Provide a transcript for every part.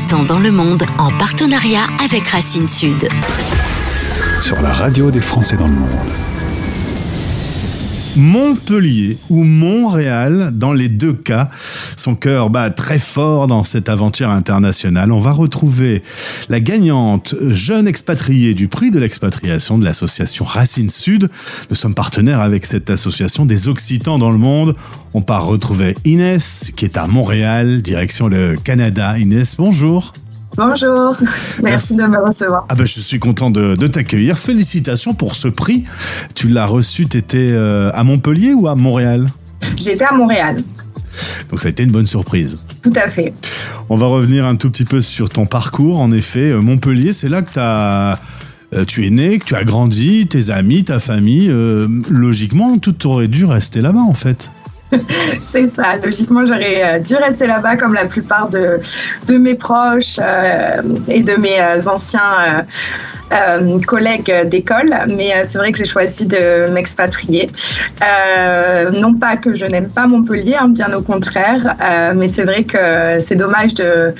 dans le monde en partenariat avec Racine Sud. Sur la radio des Français dans le monde. Montpellier ou Montréal, dans les deux cas, son cœur bat très fort dans cette aventure internationale. On va retrouver la gagnante jeune expatriée du prix de l'expatriation de l'association Racine Sud. Nous sommes partenaires avec cette association des Occitans dans le monde. On part retrouver Inès, qui est à Montréal, direction le Canada. Inès, bonjour. Bonjour, merci, de me recevoir. Ah ben, je suis content de, t'accueillir. Félicitations pour ce prix. Tu l'as reçu, tu étais euh, à Montpellier ou à Montréal? J'étais à Montréal. Donc ça a été une bonne surprise. Tout à fait. On va revenir un tout petit peu sur ton parcours. En effet, euh, Montpellier, c'est là que as, euh, tu es né, que tu as grandi, tes amis, ta famille. logiquement, tout aurait dû rester là-bas en fait. C'est ça. Logiquement, j'aurais euh, dû rester là-bas comme la plupart de, de mes proches euh, et de mes euh, anciens euh, collègue d'école, mais euh, c'est vrai que j'ai choisi de m'expatrier. Euh, non pas que je n'aime pas Montpellier, hein, bien au contraire, mais c'est vrai que c'est dommage de,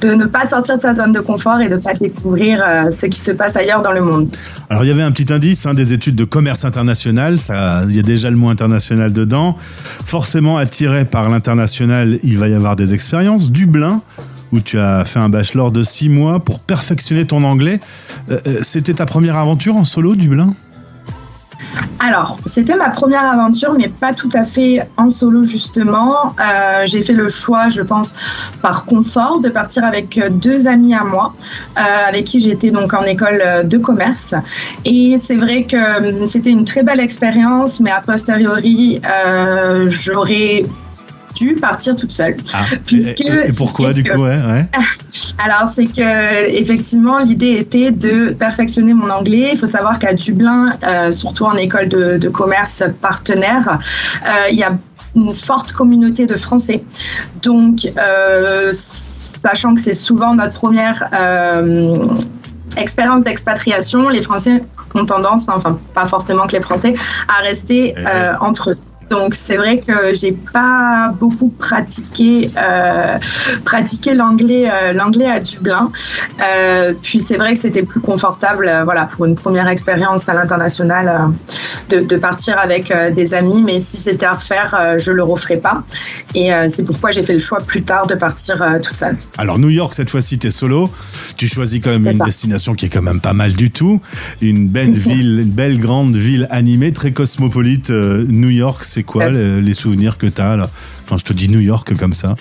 de ne pas sortir de sa zone de confort et de ne pas découvrir ce qui se passe ailleurs dans le monde. Alors il y avait un petit indice, hein, des études de commerce international, ça, il y a déjà le mot international dedans. Forcément attiré par l'international, il va y avoir des expériences. Dublin, où tu as fait un bachelor de six mois pour perfectionner ton anglais. Euh, euh, c'était ta première aventure en solo, Dublin alors, c'était ma première aventure, mais pas tout à fait en solo justement. Euh, j'ai fait le choix, je pense, par confort, de partir avec deux amis à moi, avec qui j'étais donc en école de commerce. Et c'est vrai que c'était une très belle expérience, mais a posteriori, j'aurais dû partir toute seule. Ah, puisque et, pourquoi du coup ouais, Alors c'est que effectivement l'idée était de perfectionner mon anglais. Il faut savoir qu'à Dublin, euh, surtout en école de, commerce partenaire, euh, il y a une forte communauté de Français. Donc euh, sachant que c'est souvent notre première expérience d'expatriation, les Français ont tendance, enfin pas forcément que les Français, à rester entre eux. Donc c'est vrai que j'ai pas beaucoup pratiqué euh, pratiqué l'anglais euh, l'anglais à Dublin. Euh, puis c'est vrai que c'était plus confortable voilà pour une première expérience à l'international de, partir avec des amis. Mais si c'était à refaire, je le referais pas. Et c'est pourquoi j'ai fait le choix plus tard de partir toute seule. Alors New York cette fois-ci t'es solo. Tu choisis quand même une destination qui est quand même pas mal du tout. Une belle ville, une belle grande ville animée, très cosmopolite. New York c'est quoi les, souvenirs que tu as là, quand je te dis New York comme ça?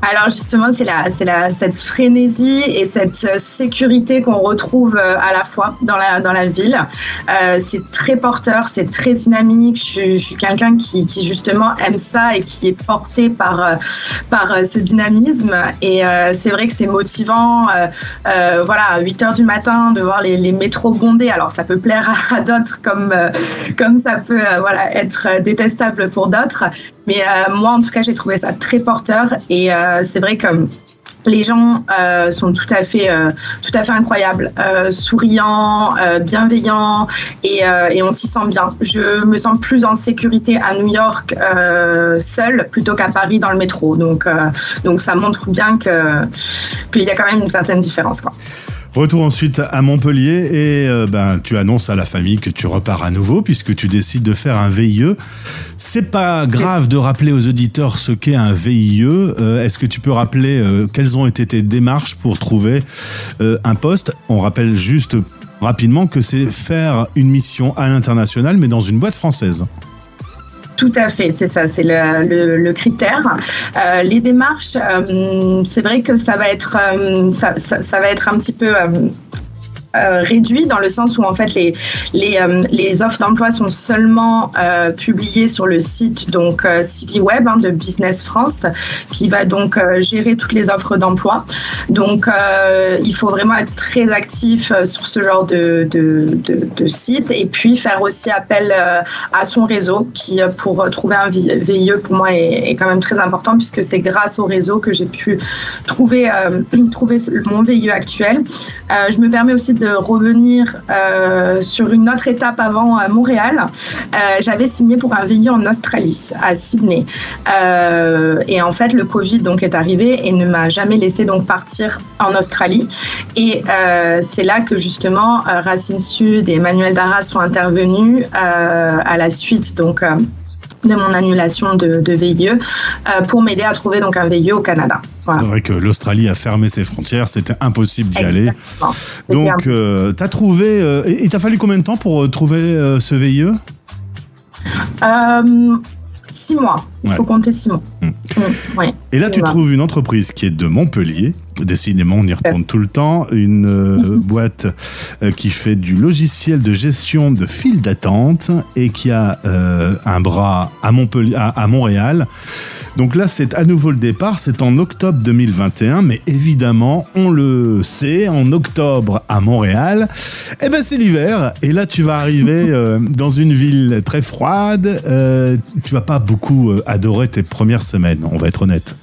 Alors justement, c'est la, c'est la, cette frénésie et cette euh, sécurité qu'on retrouve euh, à la fois dans la, dans la ville. Euh, c'est très porteur, c'est très dynamique. Je, suis quelqu'un qui, qui, justement aime ça et qui est porté par, euh, par ce dynamisme. Et c'est vrai que c'est motivant. voilà, à 8 heures du matin, de voir les, les métros bondés. Alors ça peut plaire à, à d'autres comme, comme ça peut voilà, être détestable pour d'autres. Mais moi, en tout cas, j'ai trouvé ça très porteur. Et euh, c'est vrai que les gens euh, sont tout à fait, euh, tout à fait incroyables, souriants, bienveillants et, on s'y sent bien. Je me sens plus en sécurité à New York seule plutôt qu'à Paris dans le métro. Donc, donc ça montre bien qu'il y a quand même une certaine différence. Quoi. Retour ensuite à Montpellier et euh, ben, tu annonces à la famille que tu repars à nouveau puisque tu décides de faire un VIE. C'est pas grave de rappeler aux auditeurs ce qu'est un VIE. Euh, est-ce que tu peux rappeler euh, quelles ont été tes démarches pour trouver un poste? On rappelle juste rapidement que c'est faire une mission à l'international mais dans une boîte française. Tout à fait, c'est ça, c'est le, critère. Euh, les démarches, euh, c'est vrai que ça va être, euh, ça, va être un petit peu euh, réduit dans le sens où en fait les, les, euh, offres d'emploi sont seulement euh, publiées sur le site donc CV Web hein, de Business France qui va donc gérer toutes les offres d'emploi. Donc il faut vraiment être très actif sur ce genre de, de, de, site et puis faire aussi appel à son réseau qui pour trouver un VIE pour moi est, est quand même très important puisque c'est grâce au réseau que j'ai pu trouver, trouver mon VIE actuel. je me permets aussi de revenir sur une autre étape avant Montréal, j'avais signé pour un VIE en Australie, à Sydney. et en fait, le Covid donc est arrivé et ne m'a jamais laissé donc partir en Australie. Et c'est là que justement Racine Sud et Emmanuel Darras sont intervenus à la suite donc de mon annulation de, VIE euh, pour m'aider à trouver donc un VIE au Canada. C'est vrai que l'Australie a fermé ses frontières, c'était impossible d'y aller. Donc, euh, tu as trouvé. Euh, et t'as fallu combien de temps pour trouver ce VIE Six mois. Il faut compter six mois. Mmh. Mmh, et là, tu trouves une entreprise qui est de Montpellier Décidément, on y retourne tout le temps. Une euh, boîte euh, qui fait du logiciel de gestion de files d'attente et qui a euh, un bras à, Montpellier, à, Montréal. Donc là, c'est à nouveau le départ. C'est en octobre 2021, mais évidemment, on le sait, en octobre à Montréal, eh ben c'est l'hiver. Et là, tu vas arriver dans une ville très froide. tu vas pas beaucoup adorer tes premières semaines. On va être honnête.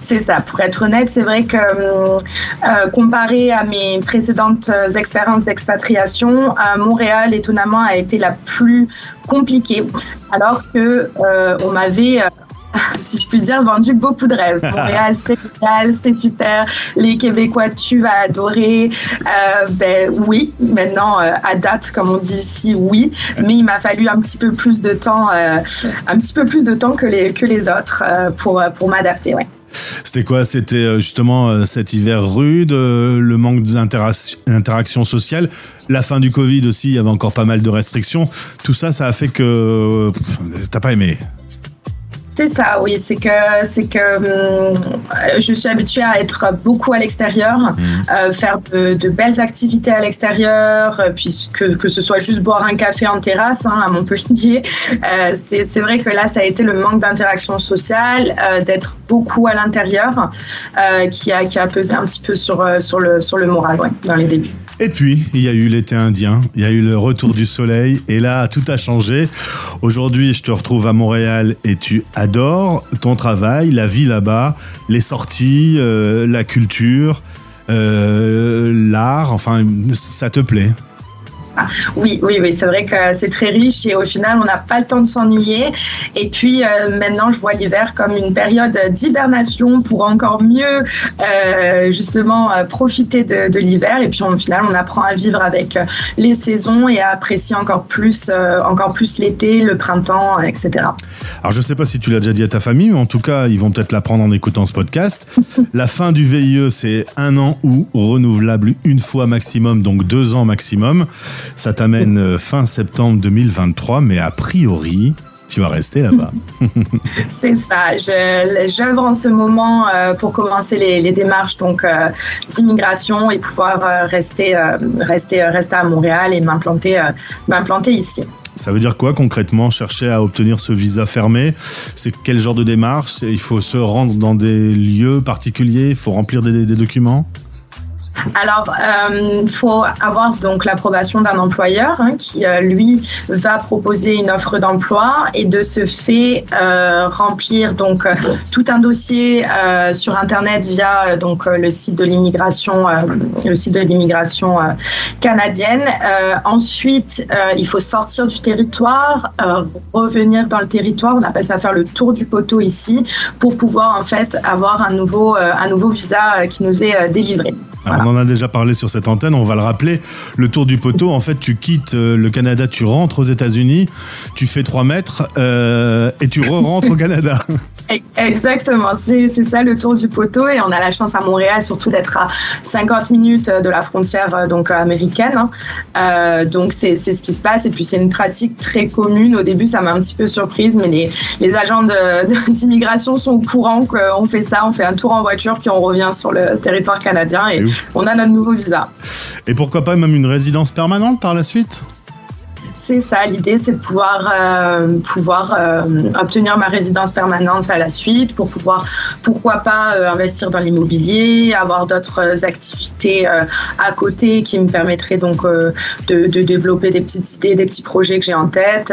C'est ça. Pour être honnête, c'est vrai que euh, comparé à mes précédentes euh, expériences d'expatriation, Montréal, étonnamment, a été la plus compliquée, alors que euh, on m'avait si je puis dire, vendu beaucoup de rêves. Montréal, c'est génial, c'est super. Les Québécois, tu vas adorer. ben oui, maintenant, à date, comme on dit ici, oui. Mais il m'a fallu un petit peu plus de temps, un petit peu plus de temps que les, que les autres pour, pour m'adapter, ouais. C'était quoi? C'était euh, justement euh, cet hiver rude, euh, le manque d'interaction sociale, la fin du Covid aussi, il y avait encore pas mal de restrictions. Tout ça, ça a fait que t'as pas aimé c'est ça, oui. C'est que, c'est que hum, je suis habituée à être beaucoup à l'extérieur, mmh. euh, faire de, belles activités à l'extérieur, euh, puisque que ce soit juste boire un café en terrasse hein, à Montpellier. Euh, c'est, vrai que là, ça a été le manque d'interaction sociale, d'être beaucoup à l'intérieur, qui, a, qui a pesé un petit peu sur, sur, le, sur le moral ouais, dans les débuts. Et puis, il y a eu l'été indien, il y a eu le retour du soleil, et là, tout a changé. Aujourd'hui, je te retrouve à Montréal et tu adores ton travail, la vie là-bas, les sorties, euh, la culture, euh, l'art, enfin, ça te plaît oui, oui, oui, c'est vrai que c'est très riche et au final, on n'a pas le temps de s'ennuyer. Et puis euh, maintenant, je vois l'hiver comme une période d'hibernation pour encore mieux euh, justement euh, profiter de, l'hiver. Et puis au final, on apprend à vivre avec les saisons et à apprécier encore plus, encore plus l'été, le printemps, etc. Alors je ne sais pas si tu l'as déjà dit à ta famille, mais en tout cas, ils vont peut-être l'apprendre en écoutant ce podcast. La fin du VIE, c'est un an ou renouvelable une fois maximum, donc deux ans maximum. Ça t'amène euh, fin septembre 2023, mais a priori, tu vas rester là-bas. c'est ça. J'œuvre en ce moment euh, pour commencer les, démarches donc euh, d'immigration et pouvoir rester, rester, rester à Montréal et m'implanter, m'implanter ici. Ça veut dire quoi concrètement chercher à obtenir ce visa fermé? C'est quel genre de démarche? Il faut se rendre dans des lieux particuliers? Il faut remplir des documents? Alors, il euh, faut avoir donc l'approbation d'un employeur hein, qui, euh, lui, va proposer une offre d'emploi et de ce fait euh, remplir donc tout un dossier sur Internet via donc le site de l'immigration, le site de l'immigration canadienne. ensuite, il faut sortir du territoire, revenir dans le territoire. On appelle ça faire le tour du poteau ici pour pouvoir en fait avoir un nouveau, un nouveau visa qui nous est délivré. On en a déjà parlé sur cette antenne, on va le rappeler. Le tour du poteau, en fait, tu quittes euh, le Canada, tu rentres aux États-Unis, tu fais 3 mètres euh, et tu re-rentres au Canada. Exactement, c'est ça le tour du poteau et on a la chance à Montréal surtout d'être à 50 minutes de la frontière euh, donc américaine. Hein. donc c'est ce qui se passe et puis c'est une pratique très commune. Au début ça m'a un petit peu surprise mais les, les agents d'immigration sont au courant qu'on fait ça, on fait un tour en voiture puis on revient sur le territoire canadien et on a notre nouveau visa. Et pourquoi pas même une résidence permanente par la suite? C'est ça, l'idée, c'est de pouvoir, euh, pouvoir euh, obtenir ma résidence permanente à la suite pour pouvoir, pourquoi pas, euh, investir dans l'immobilier, avoir d'autres activités à côté qui me permettraient donc de, de, développer des petites idées, des petits projets que j'ai en tête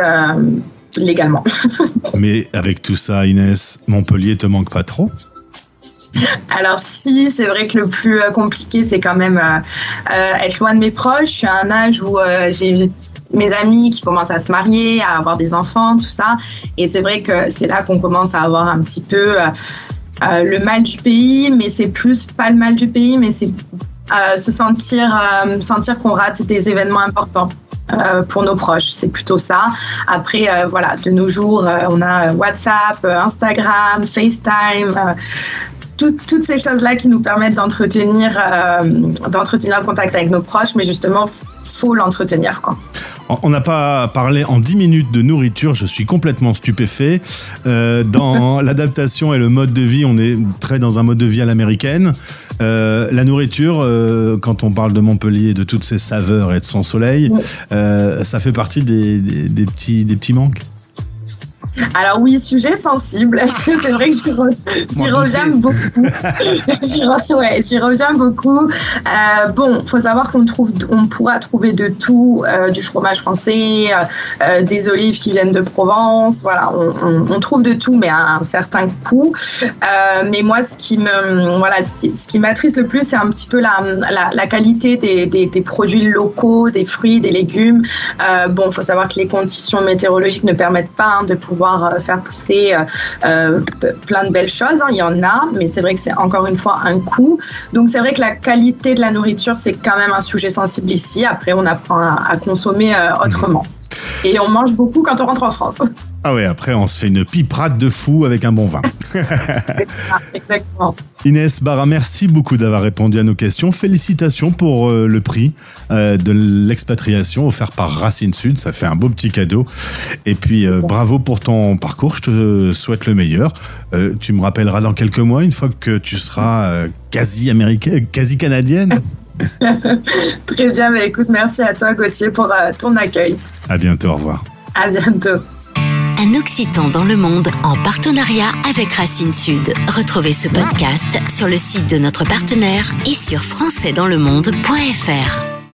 légalement. Mais avec tout ça, Inès, Montpellier te manque pas trop? Alors si, c'est vrai que le plus compliqué, c'est quand même être loin de mes proches. Je suis à un âge où j'ai mes amis qui commencent à se marier, à avoir des enfants, tout ça. Et c'est vrai que c'est là qu'on commence à avoir un petit peu euh, le mal du pays, mais c'est plus pas le mal du pays, mais c'est euh, se sentir, euh, sentir qu'on rate des événements importants. pour nos proches, c'est plutôt ça. Après, voilà, de nos jours, on a WhatsApp, Instagram, FaceTime, toutes ces choses-là qui nous permettent d'entretenir, d'entretenir le contact avec nos proches, mais justement, faut l'entretenir, quoi. On n'a pas parlé en 10 minutes de nourriture, je suis complètement stupéfait. Euh, dans l'adaptation et le mode de vie, on est très dans un mode de vie à l'américaine. Euh, la nourriture, euh, quand on parle de Montpellier, de toutes ses saveurs et de son soleil, ça fait partie des, des, petits, des petits manques? Alors oui, sujet sensible. c'est vrai que j'y reviens beaucoup. j'y reviens beaucoup. Euh, bon, faut savoir qu'on trouve, on pourra trouver de tout, euh, du fromage français, euh, euh, des olives qui viennent de Provence. Voilà, on, on, trouve de tout, mais à un certain coût. Euh, mais moi, ce qui me, voilà, ce qui, m'attriste le plus, c'est un petit peu la, la, la qualité des, des, des, produits locaux, des fruits, des légumes. bon, faut savoir que les conditions météorologiques ne permettent pas hein, de pouvoir euh, faire pousser euh, euh, plein de belles choses. Hein. Il y en a, mais c'est vrai que c'est encore une fois un coût. Donc c'est vrai que la qualité de la nourriture, c'est quand même un sujet sensible ici. Après, on apprend à, consommer autrement. Et on mange beaucoup quand on rentre en France. Ah ouais, après on se fait une piperade de fou avec un bon vin. Exactement. Inès Barra, merci beaucoup d'avoir répondu à nos questions. Félicitations pour euh, le prix euh, de l'expatriation offert par Racine Sud. Ça fait un beau petit cadeau. Et puis euh, bravo pour ton parcours. Je te souhaite le meilleur. tu me rappelleras dans quelques mois, une fois que tu seras quasi américaine, quasi canadienne. Très bien, mais écoute, merci à toi Gauthier pour ton accueil. À bientôt, au revoir. À bientôt. Un Occitan dans le monde en partenariat avec Racine Sud. Retrouvez ce podcast sur le site de notre partenaire et sur françaisdanslemonde.fr.